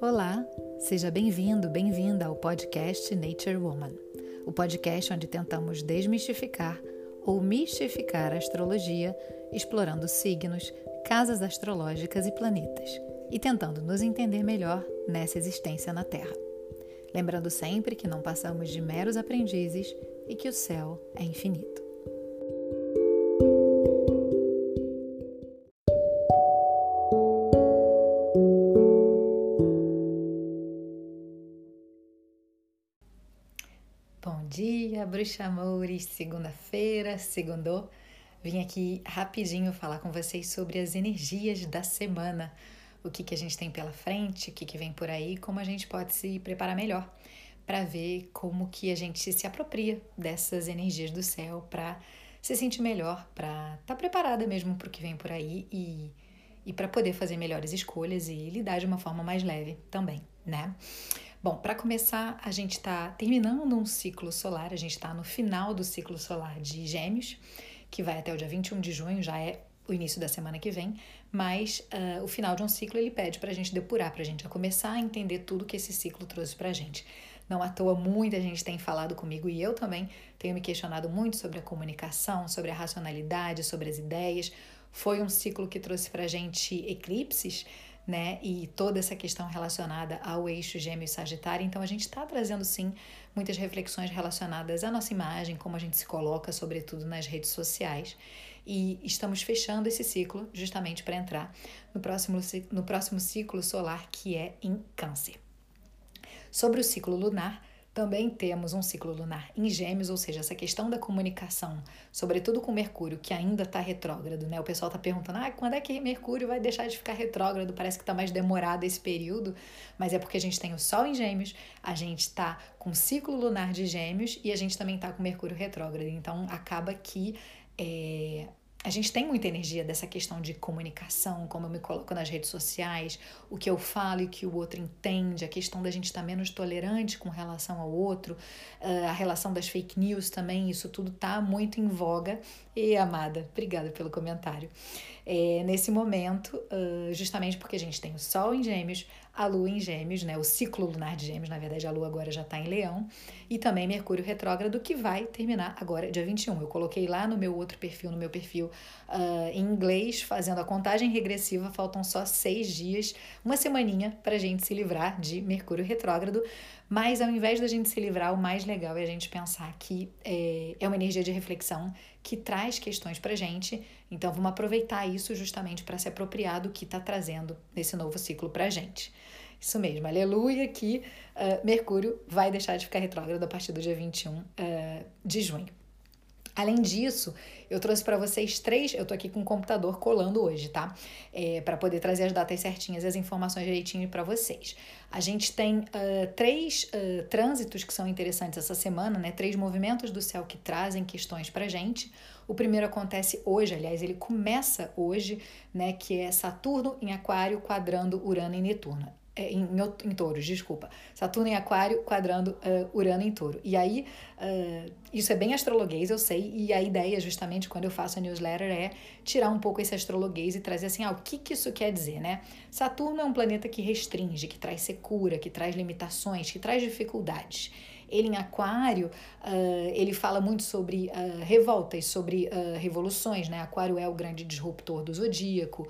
Olá, seja bem-vindo, bem-vinda ao podcast Nature Woman, o podcast onde tentamos desmistificar ou mistificar a astrologia, explorando signos, casas astrológicas e planetas, e tentando nos entender melhor nessa existência na Terra. Lembrando sempre que não passamos de meros aprendizes e que o céu é infinito. Amores! Segunda-feira, segundou. Vim aqui rapidinho falar com vocês sobre as energias da semana. O que, que a gente tem pela frente, o que, que vem por aí, como a gente pode se preparar melhor para ver como que a gente se apropria dessas energias do céu para se sentir melhor, para estar tá preparada mesmo para o que vem por aí e, e para poder fazer melhores escolhas e lidar de uma forma mais leve também, né? Bom, para começar, a gente está terminando um ciclo solar, a gente está no final do ciclo solar de Gêmeos, que vai até o dia 21 de junho, já é o início da semana que vem, mas uh, o final de um ciclo ele pede para a gente depurar, para a gente começar a entender tudo que esse ciclo trouxe para a gente. Não à toa, muita gente tem falado comigo e eu também tenho me questionado muito sobre a comunicação, sobre a racionalidade, sobre as ideias. Foi um ciclo que trouxe para a gente eclipses, né? E toda essa questão relacionada ao eixo gêmeo e sagitário. Então, a gente está trazendo, sim, muitas reflexões relacionadas à nossa imagem, como a gente se coloca, sobretudo nas redes sociais. E estamos fechando esse ciclo justamente para entrar no próximo, no próximo ciclo solar, que é em Câncer. Sobre o ciclo lunar, também temos um ciclo lunar em Gêmeos, ou seja, essa questão da comunicação, sobretudo com Mercúrio, que ainda está retrógrado, né? O pessoal está perguntando, ah, quando é que Mercúrio vai deixar de ficar retrógrado? Parece que está mais demorado esse período, mas é porque a gente tem o Sol em Gêmeos, a gente está com ciclo lunar de Gêmeos e a gente também está com Mercúrio retrógrado. Então acaba que é, a gente tem muita energia dessa questão de comunicação, como eu me coloco nas redes sociais, o que eu falo e que o outro entende, a questão da gente estar menos tolerante com relação ao outro, eh, a relação das fake news também, isso tudo está muito em voga. E, amada, obrigada pelo comentário. É, nesse momento, justamente porque a gente tem o Sol em Gêmeos, a Lua em Gêmeos, né? O ciclo lunar de Gêmeos, na verdade, a Lua agora já está em Leão, e também Mercúrio retrógrado, que vai terminar agora dia 21. Eu coloquei lá no meu outro perfil, no meu perfil uh, em inglês, fazendo a contagem regressiva, faltam só seis dias, uma semaninha para a gente se livrar de Mercúrio retrógrado. Mas ao invés da gente se livrar, o mais legal é a gente pensar que é, é uma energia de reflexão que traz questões para gente. Então vamos aproveitar isso justamente para se apropriar do que está trazendo nesse novo ciclo para gente. Isso mesmo, aleluia, que uh, Mercúrio vai deixar de ficar retrógrado a partir do dia 21 uh, de junho. Além disso, eu trouxe para vocês três. Eu tô aqui com o computador colando hoje, tá? É, para poder trazer as datas certinhas e as informações direitinho para vocês. A gente tem uh, três uh, trânsitos que são interessantes essa semana, né? Três movimentos do céu que trazem questões para gente. O primeiro acontece hoje, aliás, ele começa hoje, né? Que é Saturno em Aquário quadrando Urano e Netuno em, em touros, desculpa. Saturno em aquário, quadrando uh, Urano em touro. E aí, uh, isso é bem astrologuês, eu sei, e a ideia, justamente, quando eu faço a newsletter, é tirar um pouco esse astrologuês e trazer assim, ah, o que, que isso quer dizer, né? Saturno é um planeta que restringe, que traz secura, que traz limitações, que traz dificuldades. Ele em Aquário, uh, ele fala muito sobre uh, revoltas, sobre uh, revoluções, né? Aquário é o grande disruptor do zodíaco,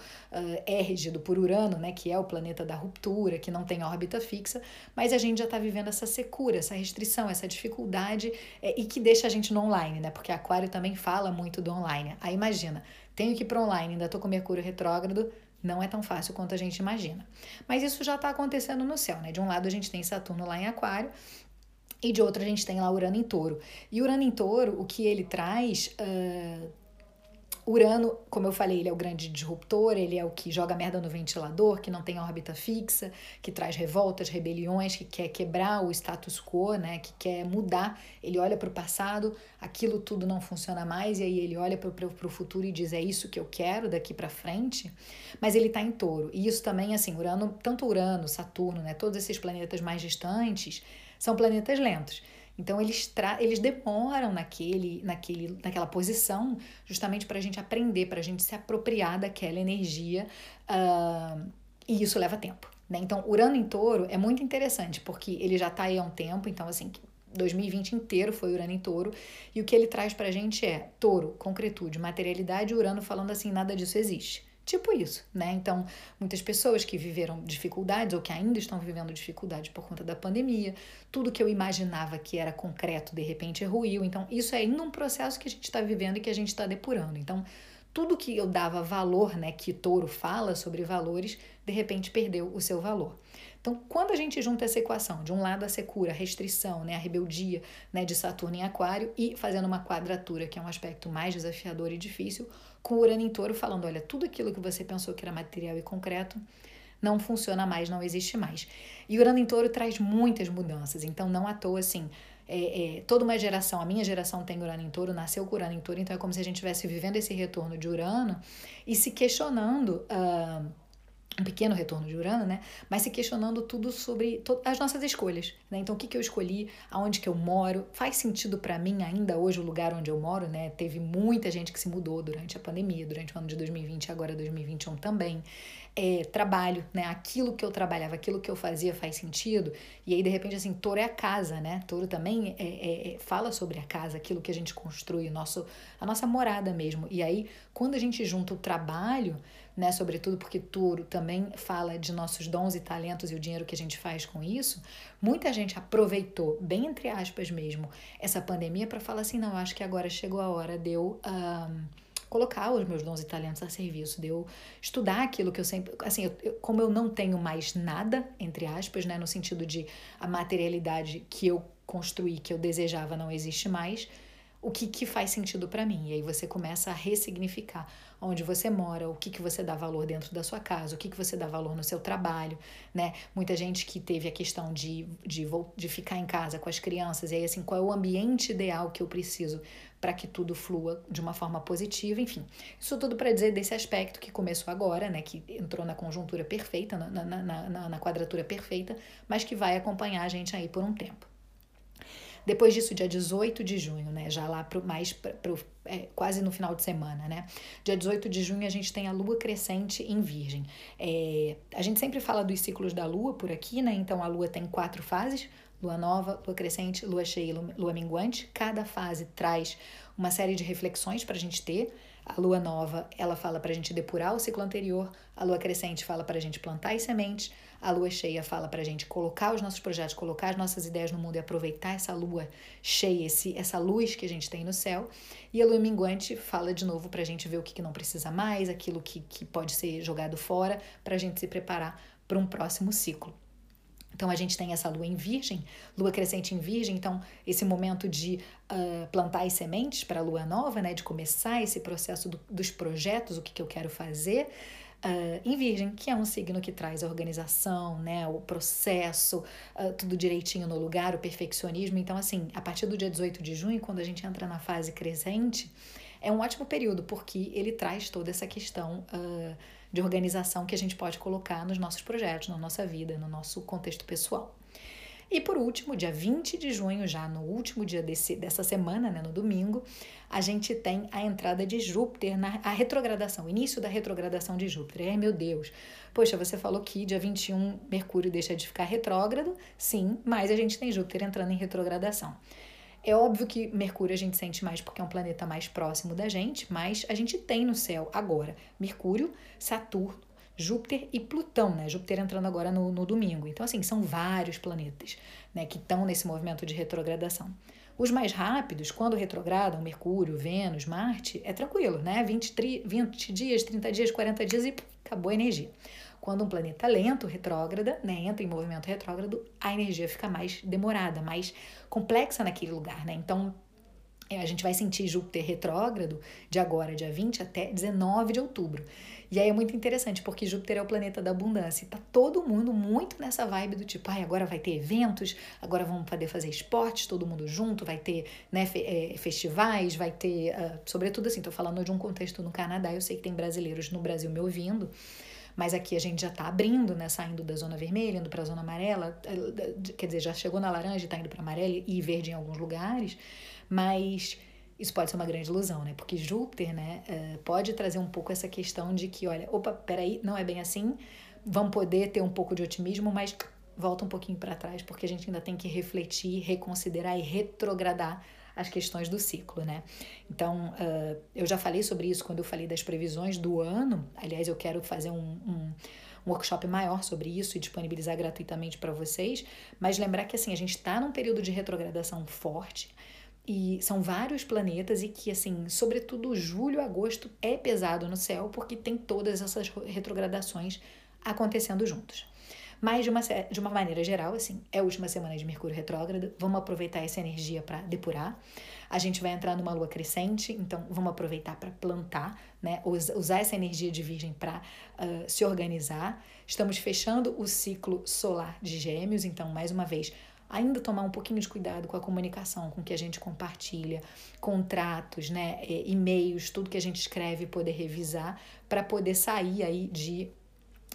é regido por Urano, né? Que é o planeta da ruptura, que não tem órbita fixa, mas a gente já está vivendo essa secura, essa restrição, essa dificuldade é, e que deixa a gente no online, né? Porque Aquário também fala muito do online. Aí imagina, tenho que ir para online, ainda estou com Mercúrio retrógrado, não é tão fácil quanto a gente imagina. Mas isso já está acontecendo no céu, né? De um lado a gente tem Saturno lá em Aquário e de outro a gente tem lá Urano em touro. E Urano em touro, o que ele traz. Uh, Urano, como eu falei, ele é o grande disruptor, ele é o que joga merda no ventilador, que não tem órbita fixa, que traz revoltas, rebeliões, que quer quebrar o status quo, né, que quer mudar. Ele olha para o passado, aquilo tudo não funciona mais, e aí ele olha para o futuro e diz: é isso que eu quero daqui para frente. Mas ele está em touro. E isso também, assim, Urano, tanto Urano, Saturno, né, todos esses planetas mais distantes são planetas lentos. Então eles, eles demoram naquele, naquele, naquela posição justamente para a gente aprender, para a gente se apropriar daquela energia uh, e isso leva tempo. Né? Então, Urano em Touro é muito interessante, porque ele já está aí há um tempo, então, assim, 2020 inteiro foi Urano em Touro, e o que ele traz pra gente é Touro, concretude, materialidade, Urano falando assim, nada disso existe. Tipo isso, né? Então, muitas pessoas que viveram dificuldades ou que ainda estão vivendo dificuldades por conta da pandemia, tudo que eu imaginava que era concreto, de repente ruiu. Então, isso é ainda um processo que a gente está vivendo e que a gente está depurando. Então, tudo que eu dava valor, né, que Touro fala sobre valores, de repente perdeu o seu valor. Então, quando a gente junta essa equação, de um lado a secura, a restrição, né, a rebeldia né, de Saturno em Aquário e fazendo uma quadratura, que é um aspecto mais desafiador e difícil, com Urano em Touro falando, olha, tudo aquilo que você pensou que era material e concreto não funciona mais, não existe mais. E Urano em Touro traz muitas mudanças, então não à toa assim, é, é, toda uma geração, a minha geração tem Urano em Touro, nasceu com Urano em Touro, então é como se a gente estivesse vivendo esse retorno de Urano e se questionando. Uh, um pequeno retorno de Urano, né? Mas se questionando tudo sobre as nossas escolhas, né? Então, o que, que eu escolhi, aonde que eu moro, faz sentido para mim ainda hoje o lugar onde eu moro, né? Teve muita gente que se mudou durante a pandemia, durante o ano de 2020 e agora 2021 também. É, trabalho, né? Aquilo que eu trabalhava, aquilo que eu fazia faz sentido. E aí, de repente, assim, touro é a casa, né? Touro também é, é, é, fala sobre a casa, aquilo que a gente construi, nosso, a nossa morada mesmo. E aí, quando a gente junta o trabalho né? Sobretudo porque Touro também fala de nossos dons e talentos e o dinheiro que a gente faz com isso. Muita gente aproveitou, bem entre aspas mesmo, essa pandemia para falar assim: não, acho que agora chegou a hora de eu. Um, colocar os meus dons e talentos a serviço, de eu estudar aquilo que eu sempre. Assim, eu, como eu não tenho mais nada, entre aspas, né, no sentido de a materialidade que eu construí, que eu desejava, não existe mais, o que, que faz sentido para mim? E aí você começa a ressignificar onde você mora, o que, que você dá valor dentro da sua casa, o que, que você dá valor no seu trabalho, né? Muita gente que teve a questão de, de, de ficar em casa com as crianças, e aí assim, qual é o ambiente ideal que eu preciso para que tudo flua de uma forma positiva, enfim. Isso tudo para dizer desse aspecto que começou agora, né? Que entrou na conjuntura perfeita, na, na, na, na quadratura perfeita, mas que vai acompanhar a gente aí por um tempo. Depois disso, dia 18 de junho, né? Já lá pro, mais pro, é, quase no final de semana, né? Dia 18 de junho a gente tem a lua crescente em Virgem. É, a gente sempre fala dos ciclos da lua por aqui, né? Então a lua tem quatro fases: lua nova, lua crescente, lua cheia e lua minguante. Cada fase traz uma série de reflexões para a gente ter. A lua nova, ela fala para a gente depurar o ciclo anterior, a lua crescente fala para a gente plantar as sementes, a lua cheia fala para a gente colocar os nossos projetos, colocar as nossas ideias no mundo e aproveitar essa lua cheia, esse, essa luz que a gente tem no céu. E a lua minguante fala de novo para a gente ver o que, que não precisa mais, aquilo que, que pode ser jogado fora, para a gente se preparar para um próximo ciclo. Então a gente tem essa lua em virgem, lua crescente em virgem, então esse momento de uh, plantar as sementes para a lua nova, né, de começar esse processo do, dos projetos, o que, que eu quero fazer. Uh, em Virgem, que é um signo que traz a organização, né, o processo, uh, tudo direitinho no lugar, o perfeccionismo. Então, assim, a partir do dia 18 de junho, quando a gente entra na fase crescente, é um ótimo período, porque ele traz toda essa questão uh, de organização que a gente pode colocar nos nossos projetos, na nossa vida, no nosso contexto pessoal. E por último, dia 20 de junho, já no último dia desse, dessa semana, né, no domingo, a gente tem a entrada de Júpiter, na, a retrogradação, o início da retrogradação de Júpiter. Ai, meu Deus. Poxa, você falou que dia 21 Mercúrio deixa de ficar retrógrado. Sim, mas a gente tem Júpiter entrando em retrogradação. É óbvio que Mercúrio a gente sente mais porque é um planeta mais próximo da gente, mas a gente tem no céu agora Mercúrio, Saturno, Júpiter e Plutão, né? Júpiter entrando agora no, no domingo. Então, assim, são vários planetas né, que estão nesse movimento de retrogradação. Os mais rápidos, quando retrogradam, Mercúrio, Vênus, Marte, é tranquilo, né? 20, 20 dias, 30 dias, 40 dias e acabou a energia. Quando um planeta lento, retrógrada, né, entra em movimento retrógrado, a energia fica mais demorada, mais complexa naquele lugar, né? Então, a gente vai sentir Júpiter retrógrado de agora, dia 20 até 19 de outubro. E aí é muito interessante, porque Júpiter é o planeta da abundância. E tá todo mundo muito nessa vibe do tipo, ai, agora vai ter eventos, agora vamos poder fazer esportes, todo mundo junto, vai ter né, é, festivais, vai ter. Uh, sobretudo assim, tô falando de um contexto no Canadá, eu sei que tem brasileiros no Brasil me ouvindo. Mas aqui a gente já está abrindo, né? Saindo da zona vermelha, indo para a zona amarela. Eh, quer dizer, já chegou na laranja e está indo para amarela e verde em alguns lugares. Mas isso pode ser uma grande ilusão, né? Porque Júpiter, né, uh, pode trazer um pouco essa questão de que, olha, opa, peraí, não é bem assim, vão poder ter um pouco de otimismo, mas volta um pouquinho para trás, porque a gente ainda tem que refletir, reconsiderar e retrogradar as questões do ciclo, né? Então, uh, eu já falei sobre isso quando eu falei das previsões do ano. Aliás, eu quero fazer um, um, um workshop maior sobre isso e disponibilizar gratuitamente para vocês. Mas lembrar que assim a gente está num período de retrogradação forte. E são vários planetas e que, assim, sobretudo julho, agosto é pesado no céu porque tem todas essas retrogradações acontecendo juntos. Mas, de uma, de uma maneira geral, assim, é a última semana de Mercúrio retrógrado, vamos aproveitar essa energia para depurar. A gente vai entrar numa lua crescente, então vamos aproveitar para plantar, né? usar essa energia de Virgem para uh, se organizar. Estamos fechando o ciclo solar de Gêmeos, então, mais uma vez, ainda tomar um pouquinho de cuidado com a comunicação, com o que a gente compartilha, contratos, né, e-mails, tudo que a gente escreve, poder revisar para poder sair aí de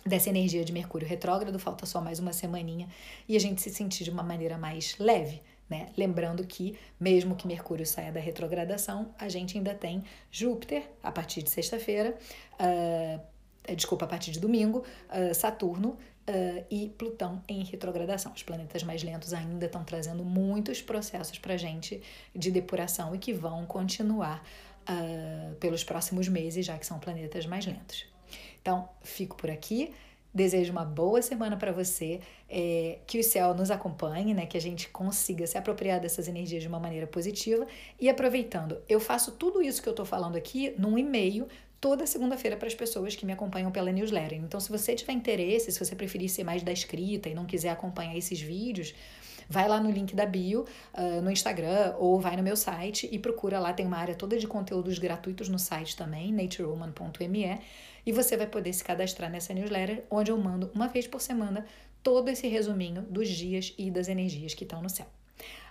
dessa energia de Mercúrio retrógrado, falta só mais uma semaninha e a gente se sentir de uma maneira mais leve, né? Lembrando que, mesmo que Mercúrio saia da retrogradação, a gente ainda tem Júpiter a partir de sexta-feira, uh, desculpa, a partir de domingo, uh, Saturno Uh, e Plutão em retrogradação. Os planetas mais lentos ainda estão trazendo muitos processos para a gente de depuração e que vão continuar uh, pelos próximos meses, já que são planetas mais lentos. Então, fico por aqui. Desejo uma boa semana para você, é, que o céu nos acompanhe, né, que a gente consiga se apropriar dessas energias de uma maneira positiva. E aproveitando, eu faço tudo isso que eu estou falando aqui num e-mail toda segunda-feira para as pessoas que me acompanham pela newsletter. Então, se você tiver interesse, se você preferir ser mais da escrita e não quiser acompanhar esses vídeos, vai lá no link da bio uh, no Instagram ou vai no meu site e procura lá, tem uma área toda de conteúdos gratuitos no site também, naturewoman.me e você vai poder se cadastrar nessa newsletter, onde eu mando uma vez por semana todo esse resuminho dos dias e das energias que estão no céu.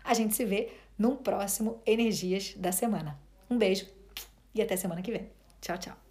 A gente se vê num próximo Energias da Semana. Um beijo e até semana que vem. Tchau, tchau.